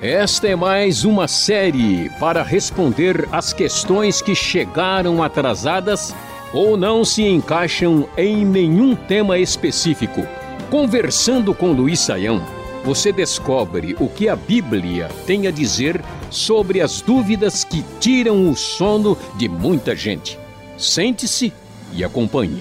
Esta é mais uma série para responder às questões que chegaram atrasadas ou não se encaixam em nenhum tema específico. Conversando com Luiz Saião, você descobre o que a Bíblia tem a dizer sobre as dúvidas que tiram o sono de muita gente. Sente-se e acompanhe.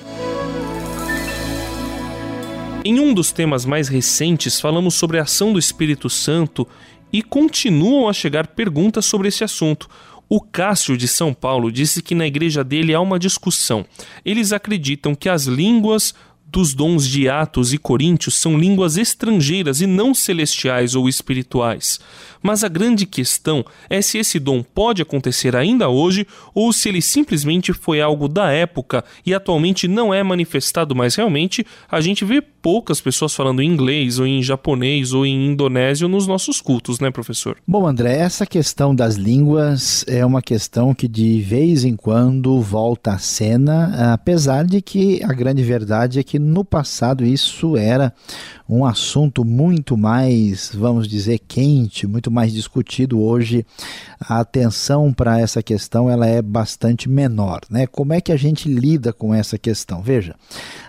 Em um dos temas mais recentes, falamos sobre a ação do Espírito Santo e continuam a chegar perguntas sobre esse assunto. O Cássio de São Paulo disse que na igreja dele há uma discussão. Eles acreditam que as línguas dos dons de Atos e Coríntios são línguas estrangeiras e não celestiais ou espirituais. Mas a grande questão é se esse dom pode acontecer ainda hoje ou se ele simplesmente foi algo da época e atualmente não é manifestado mais realmente. A gente vê poucas pessoas falando em inglês ou em japonês ou em indonésio nos nossos cultos, né, professor? Bom, André, essa questão das línguas é uma questão que de vez em quando volta à cena, apesar de que a grande verdade é que no passado isso era um assunto muito mais, vamos dizer, quente, muito mais discutido hoje. A atenção para essa questão ela é bastante menor, né? Como é que a gente lida com essa questão? Veja,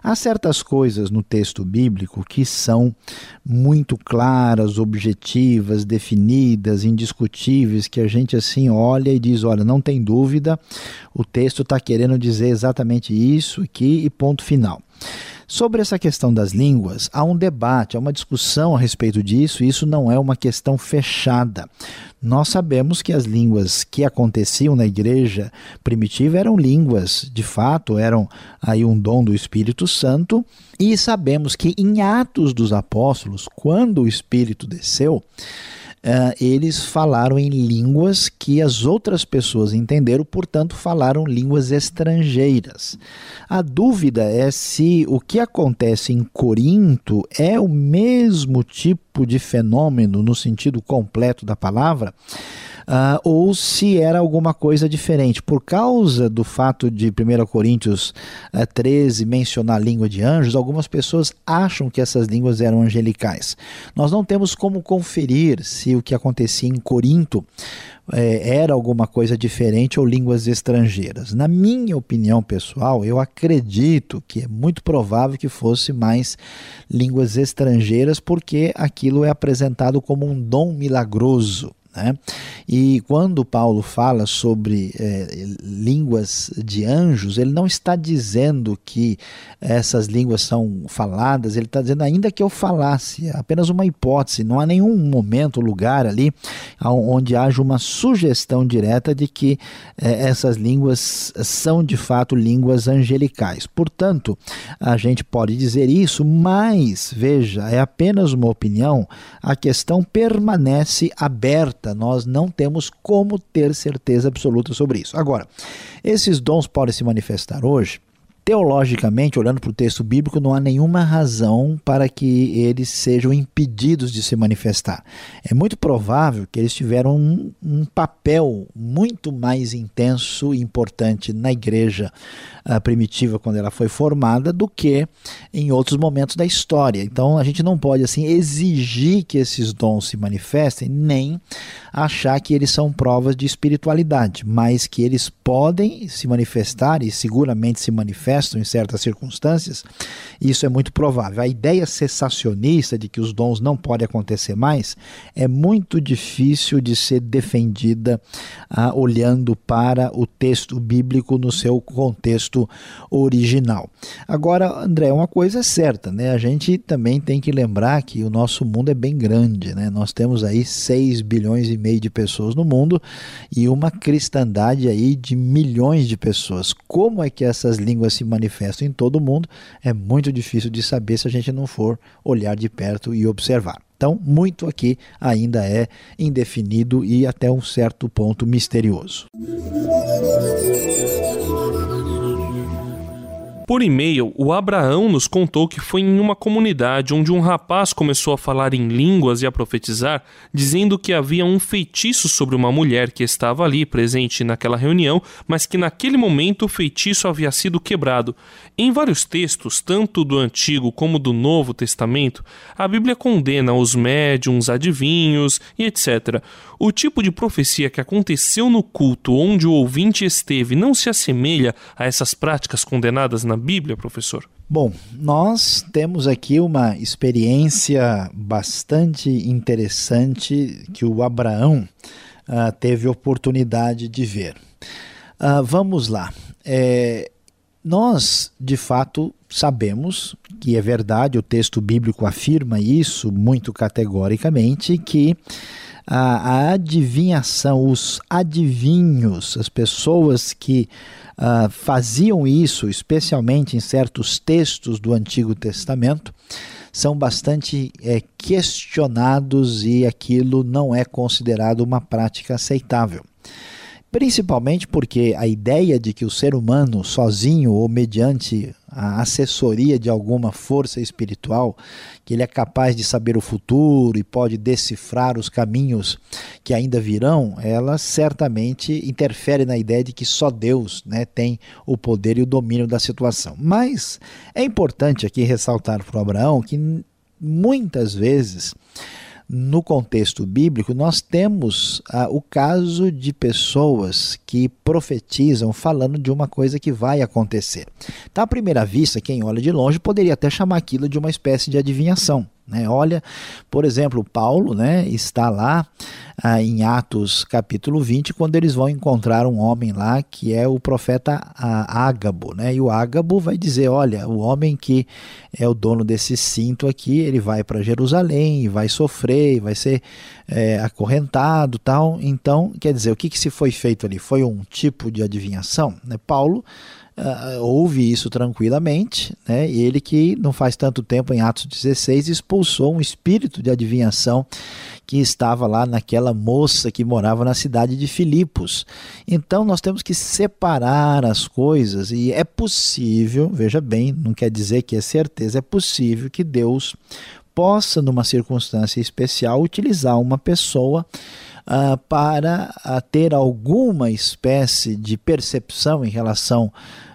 há certas coisas no texto bíblico que são muito claras, objetivas, definidas, indiscutíveis, que a gente assim olha e diz, olha, não tem dúvida, o texto está querendo dizer exatamente isso aqui e ponto final. Sobre essa questão das línguas, há um debate, há uma discussão a respeito disso, e isso não é uma questão fechada. Nós sabemos que as línguas que aconteciam na igreja primitiva eram línguas, de fato, eram aí um dom do Espírito Santo, e sabemos que em Atos dos Apóstolos, quando o Espírito desceu, uh, eles falaram em línguas que as outras pessoas entenderam, portanto, falaram línguas estrangeiras. A dúvida é se o que acontece em Corinto é o mesmo tipo de fenômeno no sentido completo da palavra uh, ou se era alguma coisa diferente. Por causa do fato de 1 Coríntios uh, 13 mencionar a língua de anjos, algumas pessoas acham que essas línguas eram angelicais. Nós não temos como conferir se o que acontecia em Corinto é, era alguma coisa diferente ou línguas estrangeiras. Na minha opinião pessoal, eu acredito que é muito provável que fosse mais línguas estrangeiras, porque aquilo é apresentado como um dom milagroso. Né? E quando Paulo fala sobre é, línguas de anjos, ele não está dizendo que essas línguas são faladas, ele está dizendo ainda que eu falasse, é apenas uma hipótese, não há nenhum momento, lugar ali onde haja uma sugestão direta de que é, essas línguas são de fato línguas angelicais. Portanto, a gente pode dizer isso, mas veja, é apenas uma opinião, a questão permanece aberta nós não temos como ter certeza absoluta sobre isso. Agora, esses dons podem se manifestar hoje Teologicamente, olhando para o texto bíblico, não há nenhuma razão para que eles sejam impedidos de se manifestar. É muito provável que eles tiveram um, um papel muito mais intenso e importante na igreja uh, primitiva quando ela foi formada do que em outros momentos da história. Então, a gente não pode assim exigir que esses dons se manifestem, nem achar que eles são provas de espiritualidade, mas que eles podem se manifestar e seguramente se manifestam manifestam em certas circunstâncias, isso é muito provável. A ideia cessacionista de que os dons não podem acontecer mais é muito difícil de ser defendida ah, olhando para o texto bíblico no seu contexto original. Agora, André, uma coisa é certa, né? A gente também tem que lembrar que o nosso mundo é bem grande, né? Nós temos aí 6 bilhões e meio de pessoas no mundo e uma cristandade aí de milhões de pessoas. Como é que essas línguas se se manifestam em todo mundo, é muito difícil de saber se a gente não for olhar de perto e observar. Então, muito aqui ainda é indefinido e até um certo ponto misterioso. Por e-mail, o Abraão nos contou que foi em uma comunidade onde um rapaz começou a falar em línguas e a profetizar, dizendo que havia um feitiço sobre uma mulher que estava ali presente naquela reunião, mas que naquele momento o feitiço havia sido quebrado. Em vários textos, tanto do Antigo como do Novo Testamento, a Bíblia condena os médiums, adivinhos e etc. O tipo de profecia que aconteceu no culto onde o ouvinte esteve não se assemelha a essas práticas condenadas na Bíblia, professor? Bom, nós temos aqui uma experiência bastante interessante que o Abraão uh, teve oportunidade de ver. Uh, vamos lá. É, nós, de fato, sabemos que é verdade, o texto bíblico afirma isso muito categoricamente, que a, a adivinhação, os adivinhos, as pessoas que uh, faziam isso, especialmente em certos textos do Antigo Testamento, são bastante é, questionados e aquilo não é considerado uma prática aceitável. Principalmente porque a ideia de que o ser humano sozinho ou mediante a assessoria de alguma força espiritual, que ele é capaz de saber o futuro e pode decifrar os caminhos que ainda virão, ela certamente interfere na ideia de que só Deus né, tem o poder e o domínio da situação. Mas é importante aqui ressaltar para o Abraão que muitas vezes no contexto bíblico, nós temos ah, o caso de pessoas que profetizam falando de uma coisa que vai acontecer. Então, à primeira vista, quem olha de longe poderia até chamar aquilo de uma espécie de adivinhação. Né? Olha, por exemplo, Paulo né, está lá ah, em Atos capítulo 20, quando eles vão encontrar um homem lá que é o profeta ah, Ágabo. Né? E o Ágabo vai dizer: Olha, o homem que é o dono desse cinto aqui, ele vai para Jerusalém, vai sofrer, vai ser é, acorrentado tal. Então, quer dizer, o que, que se foi feito ali? Foi um tipo de adivinhação? Né? Paulo uh, ouve isso tranquilamente, né? E ele que não faz tanto tempo, em Atos 16, expulsou um espírito de adivinhação que estava lá naquela moça que morava na cidade de Filipos. Então nós temos que separar as coisas e é possível, veja bem, não quer dizer que é certeza, é possível que Deus possa, numa circunstância especial, utilizar uma pessoa uh, para uh, ter alguma espécie de percepção em relação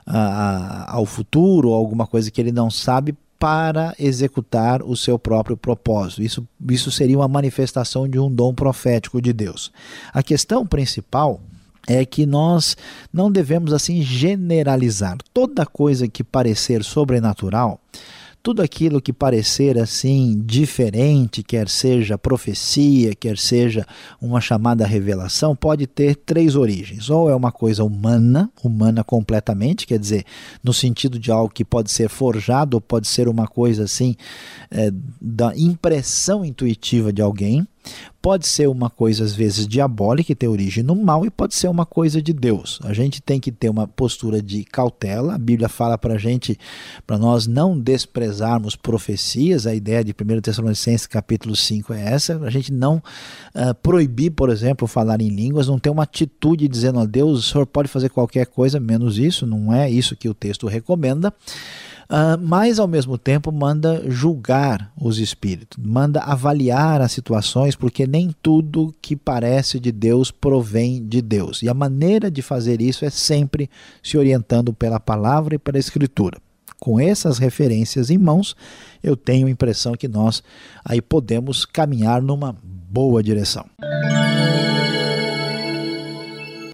uh, ao futuro, alguma coisa que ele não sabe, para executar o seu próprio propósito. Isso, isso seria uma manifestação de um dom profético de Deus. A questão principal é que nós não devemos assim generalizar toda coisa que parecer sobrenatural tudo aquilo que parecer assim diferente, quer seja profecia, quer seja uma chamada revelação, pode ter três origens. Ou é uma coisa humana, humana completamente, quer dizer, no sentido de algo que pode ser forjado, ou pode ser uma coisa assim é, da impressão intuitiva de alguém Pode ser uma coisa, às vezes, diabólica, que tem origem no mal, e pode ser uma coisa de Deus. A gente tem que ter uma postura de cautela. A Bíblia fala para a gente, para nós não desprezarmos profecias. A ideia de 1 Tessalonicenses capítulo 5 é essa. A gente não uh, proibir, por exemplo, falar em línguas, não ter uma atitude dizendo a Deus, o senhor pode fazer qualquer coisa, menos isso. Não é isso que o texto recomenda. Uh, mas ao mesmo tempo manda julgar os espíritos, manda avaliar as situações, porque nem tudo que parece de Deus provém de Deus. E a maneira de fazer isso é sempre se orientando pela palavra e pela escritura. Com essas referências em mãos, eu tenho a impressão que nós aí podemos caminhar numa boa direção.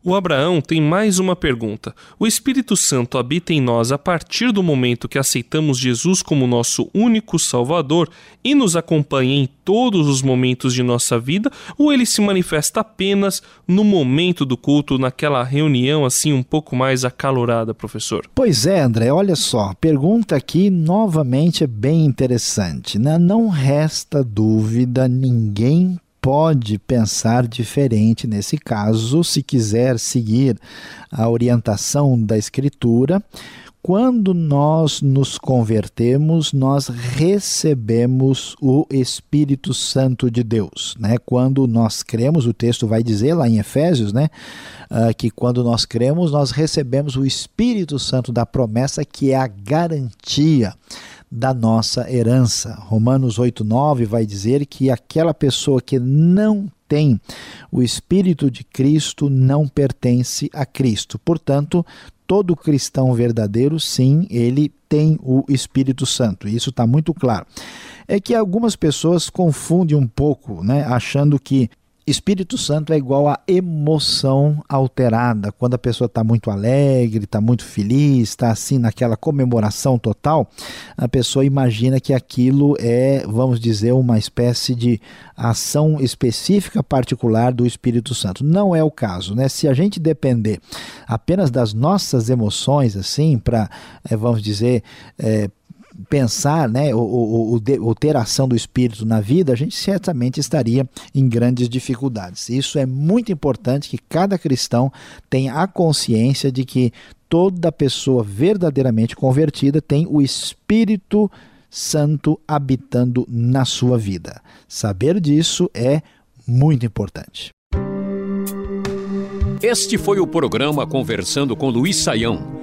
O Abraão tem mais uma pergunta. O Espírito Santo habita em nós a partir do momento que aceitamos Jesus como nosso único Salvador e nos acompanha em todos os momentos de nossa vida, ou ele se manifesta apenas no momento do culto, naquela reunião assim um pouco mais acalorada, professor? Pois é, André, olha só, pergunta aqui novamente é bem interessante. Né? Não resta dúvida, ninguém pode pensar diferente nesse caso, se quiser seguir a orientação da Escritura. quando nós nos convertemos, nós recebemos o Espírito Santo de Deus, né? Quando nós cremos, o texto vai dizer lá em Efésios, né, uh, que quando nós cremos, nós recebemos o Espírito Santo da promessa, que é a garantia da nossa herança. Romanos 8:9 vai dizer que aquela pessoa que não tem o Espírito de Cristo não pertence a Cristo. Portanto, todo cristão verdadeiro, sim, ele tem o Espírito Santo. Isso está muito claro. É que algumas pessoas confundem um pouco, né, achando que Espírito Santo é igual a emoção alterada. Quando a pessoa está muito alegre, está muito feliz, está assim naquela comemoração total, a pessoa imagina que aquilo é, vamos dizer, uma espécie de ação específica particular do Espírito Santo. Não é o caso, né? Se a gente depender apenas das nossas emoções, assim, para, é, vamos dizer, é, pensar, né, ou, ou, ter ação do Espírito na vida, a gente certamente estaria em grandes dificuldades. Isso é muito importante que cada cristão tenha a consciência de que toda pessoa verdadeiramente convertida tem o Espírito Santo habitando na sua vida. Saber disso é muito importante. Este foi o programa Conversando com Luiz Saião.